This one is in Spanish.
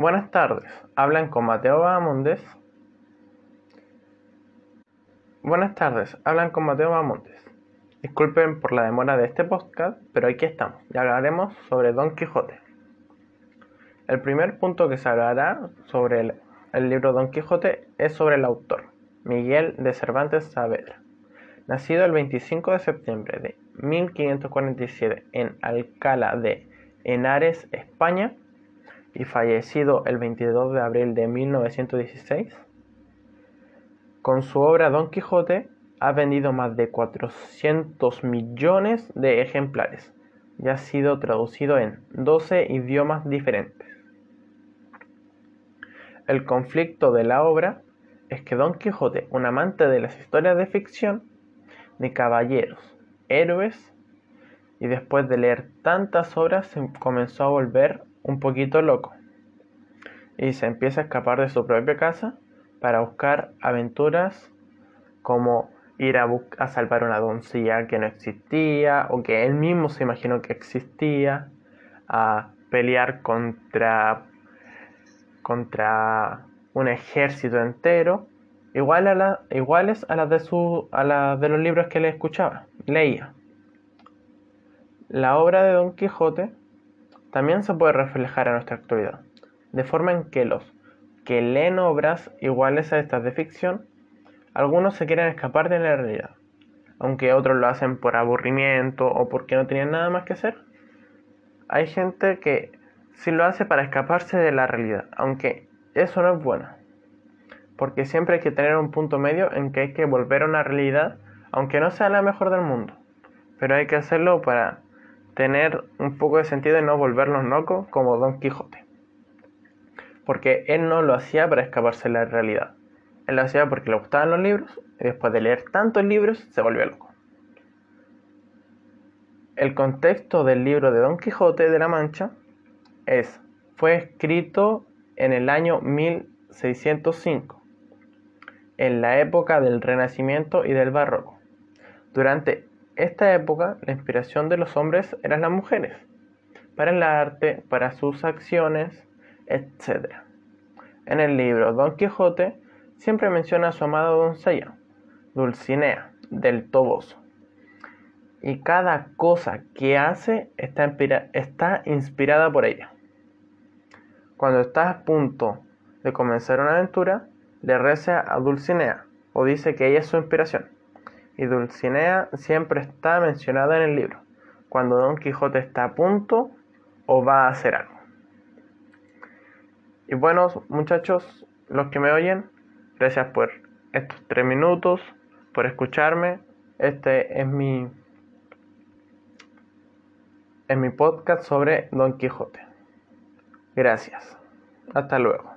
Buenas tardes, hablan con Mateo Bahamondes. Buenas tardes, hablan con Mateo Bahamondes. Disculpen por la demora de este podcast, pero aquí estamos y hablaremos sobre Don Quijote. El primer punto que se hablará sobre el, el libro Don Quijote es sobre el autor, Miguel de Cervantes Saavedra. Nacido el 25 de septiembre de 1547 en Alcalá de Henares, España, y fallecido el 22 de abril de 1916, con su obra Don Quijote ha vendido más de 400 millones de ejemplares y ha sido traducido en 12 idiomas diferentes. El conflicto de la obra es que Don Quijote, un amante de las historias de ficción, de caballeros, héroes, y después de leer tantas obras se comenzó a volver un poquito loco y se empieza a escapar de su propia casa para buscar aventuras como ir a, a salvar una doncella que no existía o que él mismo se imaginó que existía, a pelear contra, contra un ejército entero, igual a la, iguales a las de, su, a las de los libros que le escuchaba, leía. La obra de Don Quijote también se puede reflejar en nuestra actualidad, de forma en que los que leen obras iguales a estas de ficción, algunos se quieren escapar de la realidad, aunque otros lo hacen por aburrimiento o porque no tienen nada más que hacer. Hay gente que sí lo hace para escaparse de la realidad, aunque eso no es bueno, porque siempre hay que tener un punto medio en que hay que volver a una realidad, aunque no sea la mejor del mundo, pero hay que hacerlo para tener un poco de sentido y no volvernos locos como Don Quijote. Porque él no lo hacía para escaparse de la realidad. Él lo hacía porque le gustaban los libros y después de leer tantos libros se volvió loco. El contexto del libro de Don Quijote de la Mancha es, fue escrito en el año 1605, en la época del Renacimiento y del Barroco. Durante esta época la inspiración de los hombres eran las mujeres, para el arte, para sus acciones, etc. En el libro Don Quijote siempre menciona a su amada doncella, Dulcinea, del Toboso. Y cada cosa que hace está, está inspirada por ella. Cuando está a punto de comenzar una aventura, le reza a Dulcinea o dice que ella es su inspiración y Dulcinea siempre está mencionada en el libro, cuando Don Quijote está a punto o va a hacer algo. Y bueno, muchachos, los que me oyen, gracias por estos tres minutos, por escucharme. Este es mi, es mi podcast sobre Don Quijote. Gracias. Hasta luego.